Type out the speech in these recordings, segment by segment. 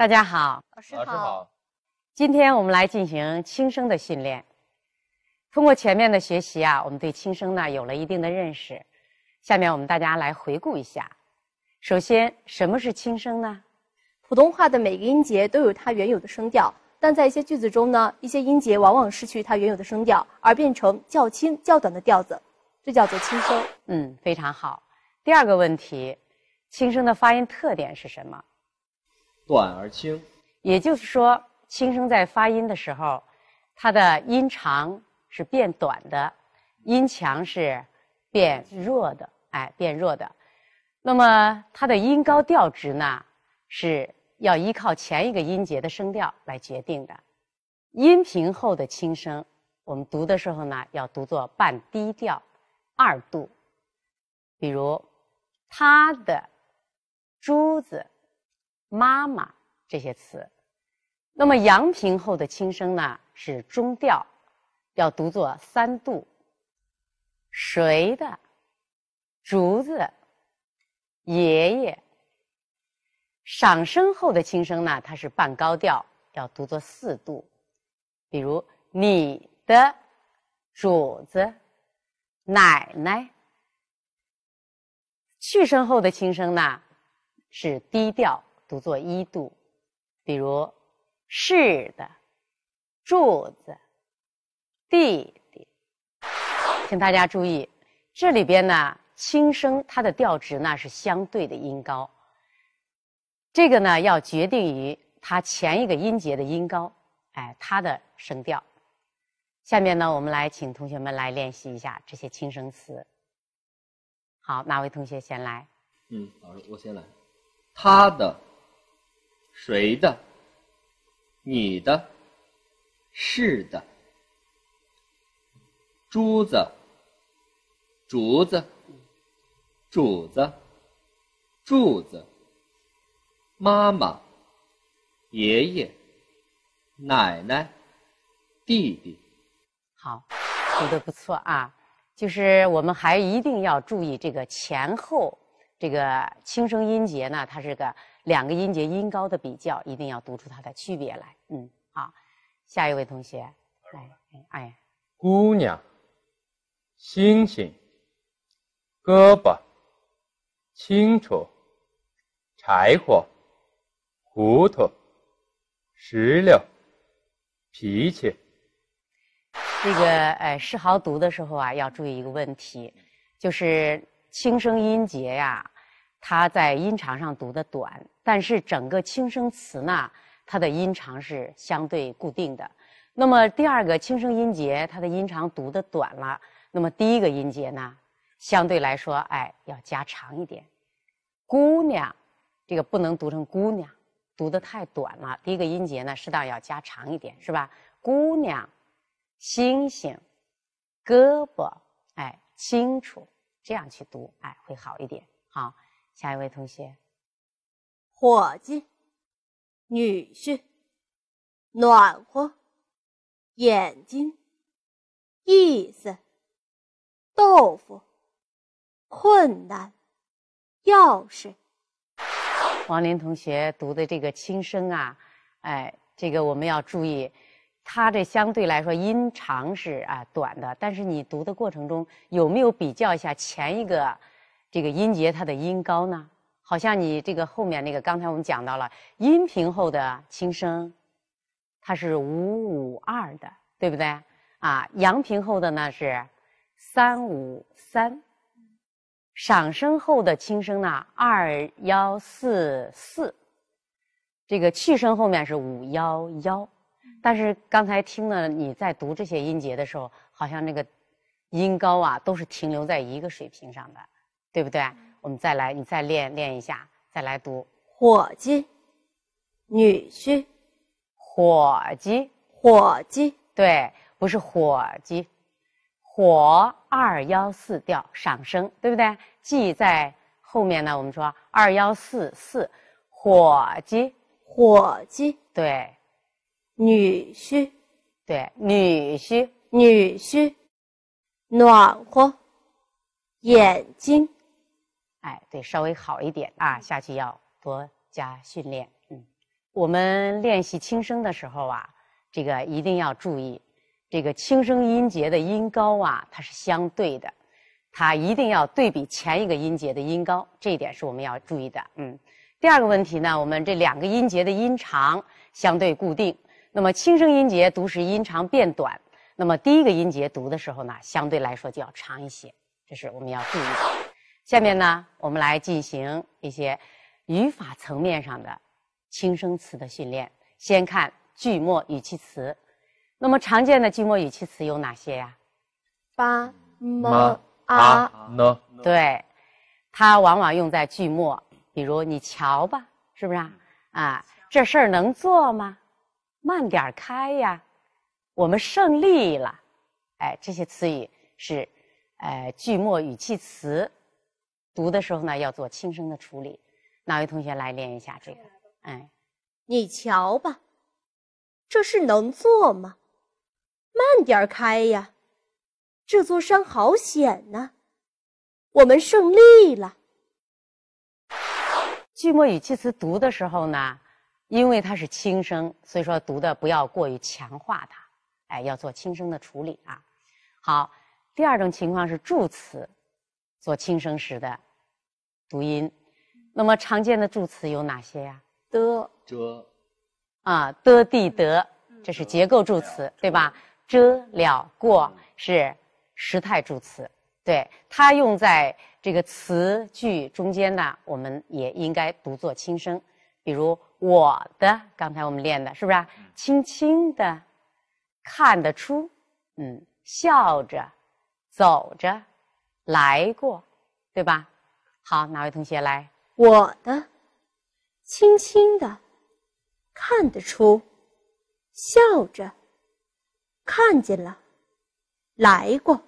大家好，老师老师好，今天我们来进行轻声的训练。通过前面的学习啊，我们对轻声呢有了一定的认识。下面我们大家来回顾一下。首先，什么是轻声呢？普通话的每个音节都有它原有的声调，但在一些句子中呢，一些音节往往失去它原有的声调，而变成较轻、较短的调子，这叫做轻声。嗯，非常好。第二个问题，轻声的发音特点是什么？短而轻，也就是说，轻声在发音的时候，它的音长是变短的，音强是变弱的，哎，变弱的。那么它的音高调值呢，是要依靠前一个音节的声调来决定的。音频后的轻声，我们读的时候呢，要读作半低调，二度。比如，他的珠子。妈妈这些词，那么阳平后的轻声呢是中调，要读作三度。谁的竹子？爷爷。上声后的轻声呢，它是半高调，要读作四度。比如你的主子，奶奶。去声后的轻声呢是低调。读作一度，比如是的，柱子，弟弟，请大家注意，这里边呢轻声它的调值呢是相对的音高，这个呢要决定于它前一个音节的音高，哎，它的声调。下面呢，我们来请同学们来练习一下这些轻声词。好，哪位同学先来？嗯，老师，我先来。他的。谁的？你的？是的。珠子，竹子，主子，柱子。妈妈，爷爷，奶奶，弟弟。好，读的不错啊。就是我们还一定要注意这个前后这个轻声音节呢，它是个。两个音节音高的比较，一定要读出它的区别来。嗯，好，下一位同学来，哎，姑娘，星星，胳膊，清楚，柴火，糊涂，石榴，脾气。这个呃，世豪读的时候啊，要注意一个问题，就是轻声音节呀。它在音长上读的短，但是整个轻声词呢，它的音长是相对固定的。那么第二个轻声音节，它的音长读的短了，那么第一个音节呢，相对来说，哎，要加长一点。姑娘，这个不能读成姑娘，读的太短了。第一个音节呢，适当要加长一点，是吧？姑娘，星星，胳膊，哎，清楚，这样去读，哎，会好一点。好。下一位同学，伙计，女婿，暖和，眼睛，意思，豆腐，困难，钥匙。王林同学读的这个轻声啊，哎，这个我们要注意，他这相对来说音长是啊短的，但是你读的过程中有没有比较一下前一个？这个音节它的音高呢，好像你这个后面那个，刚才我们讲到了阴平后的轻声，它是五五二的，对不对？啊，阳平后的呢是三五三，上声后的轻声呢二幺四四，这个去声后面是五幺幺，但是刚才听了你在读这些音节的时候，好像那个音高啊都是停留在一个水平上的。对不对？我们再来，你再练练一下，再来读。伙计，女婿，伙计，伙计，对，不是伙计，火二幺四调上升，对不对？记在后面呢。我们说二幺四四，伙计，伙计，对，女婿，对，女婿，女婿，暖和，眼睛。哎，对，稍微好一点啊，下去要多加训练。嗯，我们练习轻声的时候啊，这个一定要注意，这个轻声音节的音高啊，它是相对的，它一定要对比前一个音节的音高，这一点是我们要注意的。嗯，第二个问题呢，我们这两个音节的音长相对固定，那么轻声音节读时音长变短，那么第一个音节读的时候呢，相对来说就要长一些，这是我们要注意的。下面呢，我们来进行一些语法层面上的。轻声词的训练，先看句末语气词。那么常见的句末语气词有哪些呀？吧、么、么啊、呢？对，它往往用在句末，比如你瞧吧，是不是啊？啊，这事儿能做吗？慢点开呀，我们胜利了。哎，这些词语是，呃，句末语气词，读的时候呢要做轻声的处理。哪位同学来练一下这个？哎，你瞧吧，这是能做吗？慢点开呀，这座山好险呐！我们胜利了。句末语气词读的时候呢，因为它是轻声，所以说读的不要过于强化它，哎，要做轻声的处理啊。好，第二种情况是助词做轻声时的读音，那么常见的助词有哪些呀？的、遮、啊，的、地、得，这是结构助词，对吧？遮、了、过是时态助词，对它用在这个词句中间呢，我们也应该读作轻声。比如我的，刚才我们练的是不是？轻轻的，看得出，嗯，笑着，走着，来过，对吧？好，哪位同学来？我的，轻轻的，看得出，笑着，看见了，来过。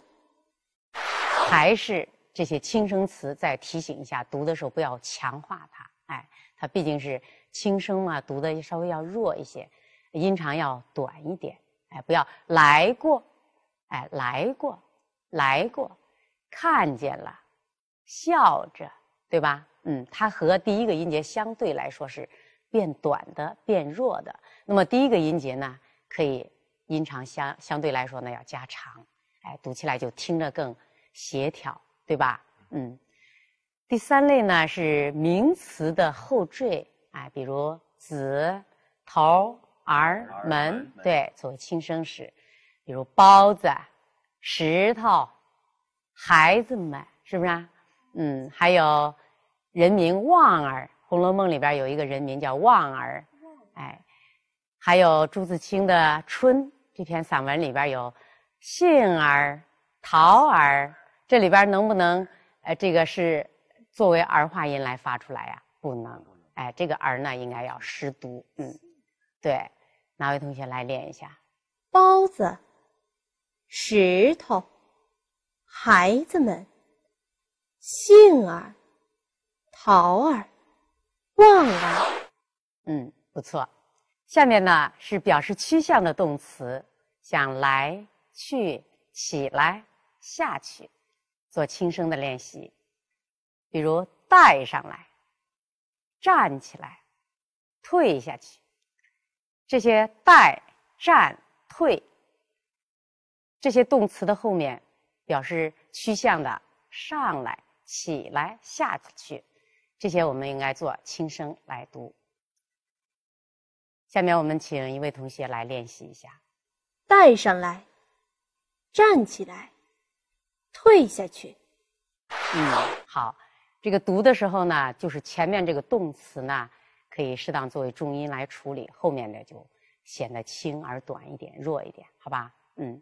还是这些轻声词，再提醒一下，读的时候不要强化它。哎，它毕竟是轻声嘛，读的稍微要弱一些，音长要短一点。哎，不要来过，哎，来过，来过，看见了，笑着，对吧？嗯，它和第一个音节相对来说是变短的、变弱的。那么第一个音节呢，可以音长相相对来说呢要加长，哎，读起来就听着更协调，对吧？嗯。第三类呢是名词的后缀，哎，比如子、头、儿、门，对，作为轻声时，比如包子、石头、孩子们，是不是啊？嗯，还有人名旺儿，《红楼梦》里边有一个人名叫旺儿，哎，还有朱自清的《春》这篇散文里边有杏儿、桃儿，这里边能不能，呃，这个是作为儿化音来发出来呀？不能，哎，这个儿呢应该要实读，嗯，对，哪位同学来练一下？包子、石头、孩子们、杏儿、桃儿、望儿。嗯，不错。下面呢是表示趋向的动词，像来、去、起来、下去，做轻声的练习。比如带上来、站起来、退下去，这些带、站、退这些动词的后面表示趋向的上来、起来、下去，这些我们应该做轻声来读。下面我们请一位同学来练习一下。带上来，站起来，退下去。嗯，好。这个读的时候呢，就是前面这个动词呢，可以适当作为重音来处理，后面的就显得轻而短一点、弱一点，好吧？嗯。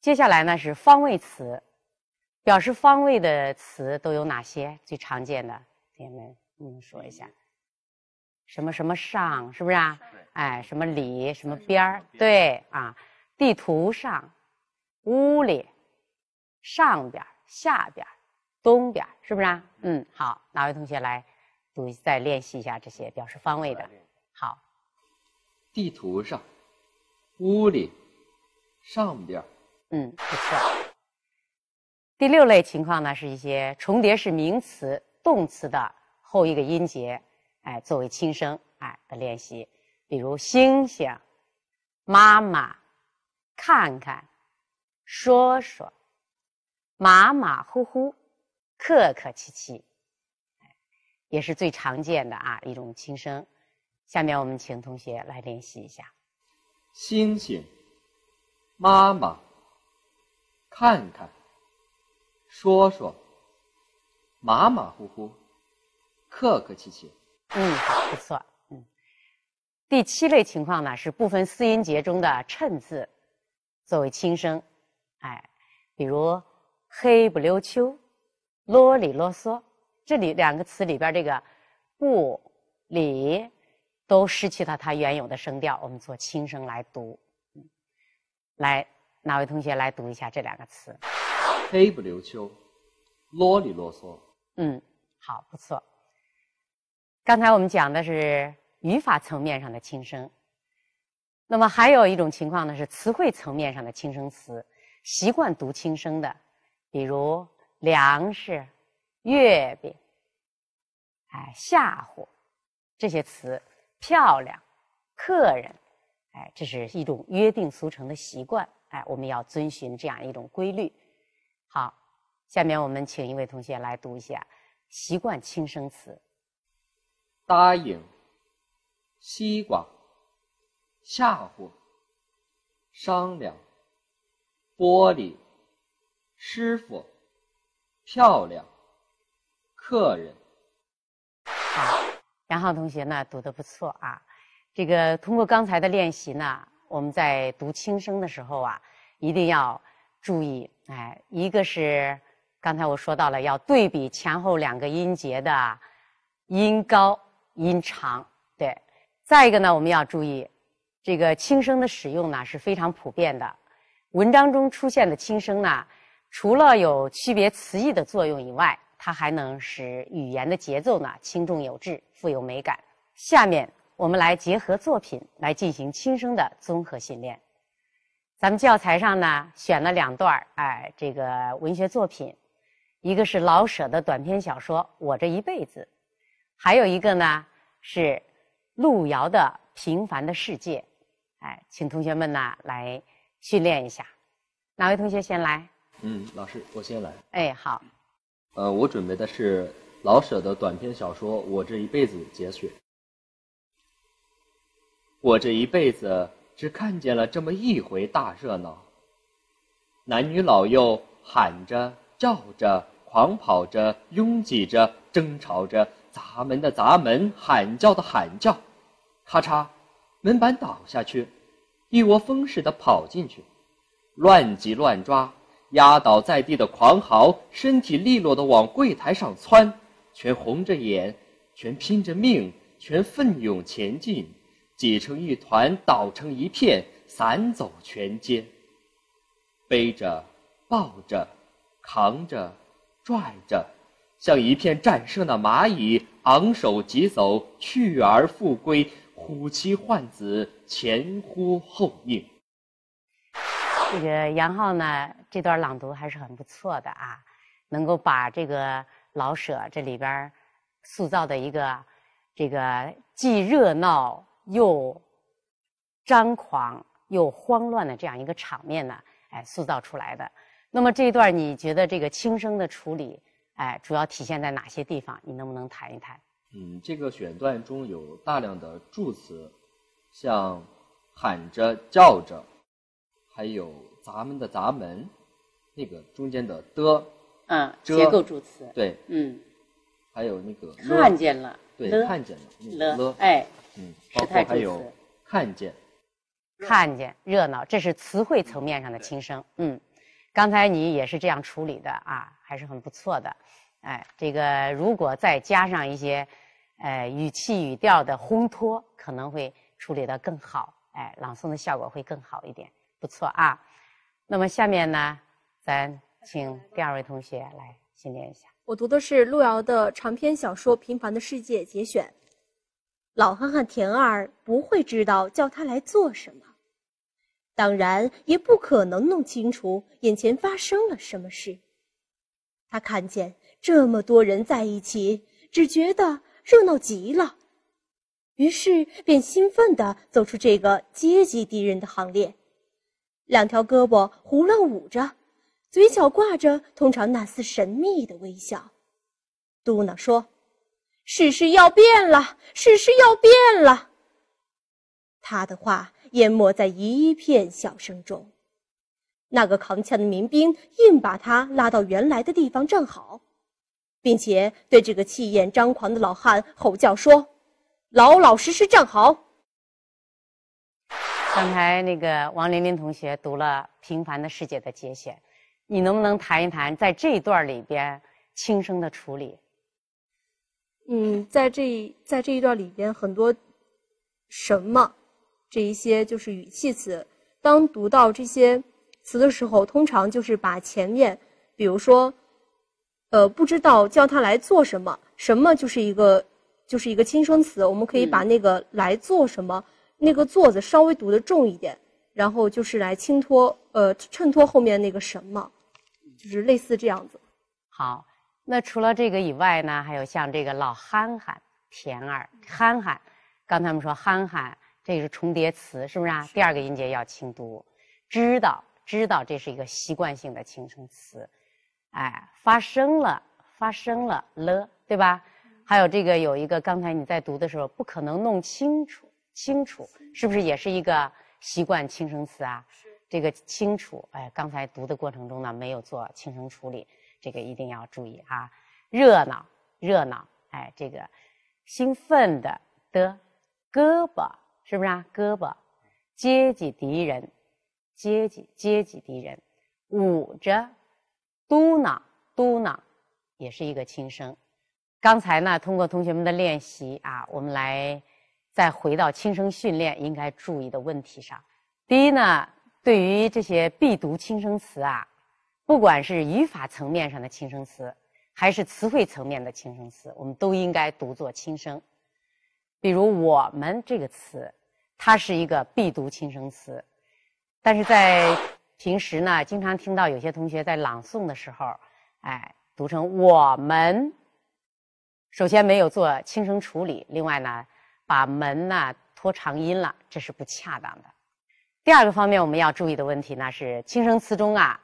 接下来呢是方位词，表示方位的词都有哪些？最常见的，同学们，你们说一下。什么什么上，是不是啊？哎，什么里，什么边儿？对啊，地图上，屋里，上边，下边。东边是不是啊？嗯，好，哪位同学来读再练习一下这些表示方位的？好，地图上，屋里，上边。嗯，不错。第六类情况呢，是一些重叠式名词、动词的后一个音节，哎，作为轻声，哎的练习，比如星星、妈妈、看看、说说、马马虎虎、客客气气，也是最常见的啊一种轻声。下面我们请同学来练习一下。星星，妈妈，看看，说说，马马虎虎，客客气气。嗯，不错。嗯，第七类情况呢是部分四音节中的衬字作为轻声，哎，比如黑不溜秋、啰里啰嗦，这里两个词里边这个不、里。都失去了它原有的声调，我们做轻声来读。来，哪位同学来读一下这两个词？黑不溜秋，啰里啰嗦。嗯，好，不错。刚才我们讲的是语法层面上的轻声，那么还有一种情况呢，是词汇层面上的轻声词。习惯读轻声的，比如粮食、月饼、哎，吓唬这些词。漂亮，客人，哎，这是一种约定俗成的习惯，哎，我们要遵循这样一种规律。好，下面我们请一位同学来读一下习惯轻声词：答应、西瓜、吓唬、商量、玻璃、师傅、漂亮、客人。好杨浩同学呢读的不错啊，这个通过刚才的练习呢，我们在读轻声的时候啊，一定要注意，哎，一个是刚才我说到了要对比前后两个音节的音高音长，对，再一个呢，我们要注意这个轻声的使用呢是非常普遍的，文章中出现的轻声呢，除了有区别词义的作用以外。它还能使语言的节奏呢轻重有致，富有美感。下面我们来结合作品来进行轻声的综合训练。咱们教材上呢选了两段哎，这个文学作品，一个是老舍的短篇小说《我这一辈子》，还有一个呢是路遥的《平凡的世界》。哎，请同学们呢来训练一下。哪位同学先来？嗯，老师，我先来。哎，好。呃，我准备的是老舍的短篇小说《我这一辈子》节选。我这一辈子只看见了这么一回大热闹，男女老幼喊着、叫着、狂跑着、拥挤着、争吵着，砸门的砸门，喊叫的喊叫，咔嚓，门板倒下去，一窝蜂似的跑进去，乱挤乱抓。压倒在地的狂嚎，身体利落的往柜台上窜，全红着眼，全拼着命，全奋勇前进，挤成一团，倒成一片，散走全街。背着，抱着，扛着，拽着，像一片战胜的蚂蚁，昂首疾走，去而复归，呼妻唤子，前呼后应。这个杨浩呢，这段朗读还是很不错的啊，能够把这个老舍这里边塑造的一个这个既热闹又张狂又慌乱的这样一个场面呢，哎，塑造出来的。那么这一段你觉得这个轻声的处理，哎，主要体现在哪些地方？你能不能谈一谈？嗯，这个选段中有大量的助词，像喊着叫着。还有咱们的咱们，那个中间的的，嗯，结构助词，对，嗯，还有那个看见了，对，看见了，了，哎，嗯，包括还有看见，看见热闹，这是词汇层面上的轻声，嗯，刚才你也是这样处理的啊，还是很不错的，哎，这个如果再加上一些，呃，语气语调的烘托，可能会处理的更好，哎，朗诵的效果会更好一点。不错啊，那么下面呢，咱请第二位同学来训练一下。我读的是路遥的长篇小说《平凡的世界》节选。老汉和田二不会知道叫他来做什么，当然也不可能弄清楚眼前发生了什么事。他看见这么多人在一起，只觉得热闹极了，于是便兴奋地走出这个阶级敌人的行列，两条胳膊胡乱舞着，嘴角挂着通常那丝神秘的微笑，嘟囔说：“世事要变了，世事要变了。”他的话淹没在一片笑声中。那个扛枪的民兵硬把他拉到原来的地方站好，并且对这个气焰张狂的老汉吼叫说：“老老实实站好。”刚才那个王琳琳同学读了《平凡的世界》的节选，你能不能谈一谈在这一段里边轻声的处理？嗯，在这在这一段里边，很多什么这一些就是语气词，当读到这些。词的时候，通常就是把前面，比如说，呃，不知道叫他来做什么，什么就是一个就是一个轻声词，我们可以把那个来做什么那个做字稍微读的重一点，然后就是来轻托呃衬托后面那个什么，就是类似这样子。好，那除了这个以外呢，还有像这个老憨憨、田儿、憨憨，刚才我们说憨憨，这是重叠词，是不是啊？第二个音节要轻读，知道。知道这是一个习惯性的轻声词，哎，发生了，发生了了，对吧？还有这个有一个，刚才你在读的时候不可能弄清楚，清楚是不是也是一个习惯轻声词啊？是这个清楚，哎，刚才读的过程中呢没有做轻声处理，这个一定要注意哈。热闹，热闹，哎，这个兴奋的的胳膊是不是啊？胳膊，阶级敌人。阶级阶级敌人，捂着，嘟囔嘟囔，也是一个轻声。刚才呢，通过同学们的练习啊，我们来再回到轻声训练应该注意的问题上。第一呢，对于这些必读轻声词啊，不管是语法层面上的轻声词，还是词汇层面的轻声词，我们都应该读作轻声。比如“我们”这个词，它是一个必读轻声词。但是在平时呢，经常听到有些同学在朗诵的时候，哎，读成我们。首先没有做轻声处理，另外呢，把门呢拖长音了，这是不恰当的。第二个方面我们要注意的问题呢是，轻声词中啊，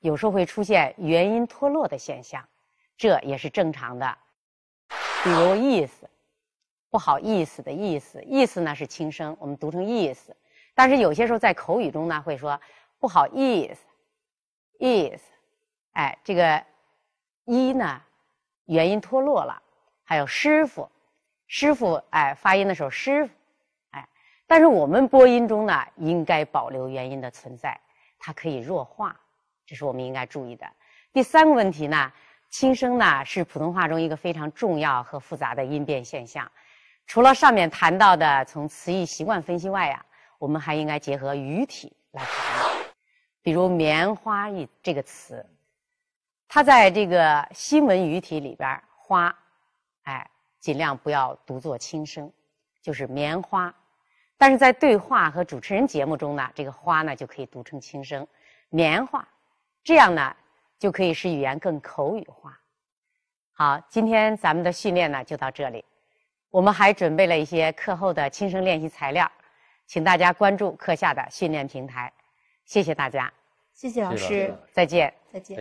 有时候会出现元音脱落的现象，这也是正常的。比如意思，不好意思的意思，意思呢是轻声，我们读成意思。但是有些时候在口语中呢，会说不好意思，意思，哎，这个一呢，元音脱落了。还有师傅，师傅，哎，发音的时候师傅，但是我们播音中呢，应该保留元音的存在，它可以弱化，这是我们应该注意的。第三个问题呢，轻声呢是普通话中一个非常重要和复杂的音变现象。除了上面谈到的从词义习惯分析外呀。我们还应该结合语体来谈，比如“棉花”一这个词，它在这个新闻语体里边，“花”，哎，尽量不要读作轻声，就是“棉花”。但是在对话和主持人节目中呢，这个“花”呢就可以读成轻声，“棉花”，这样呢就可以使语言更口语化。好，今天咱们的训练呢就到这里，我们还准备了一些课后的轻声练习材料。请大家关注课下的训练平台，谢谢大家，谢谢老师，再见，再见。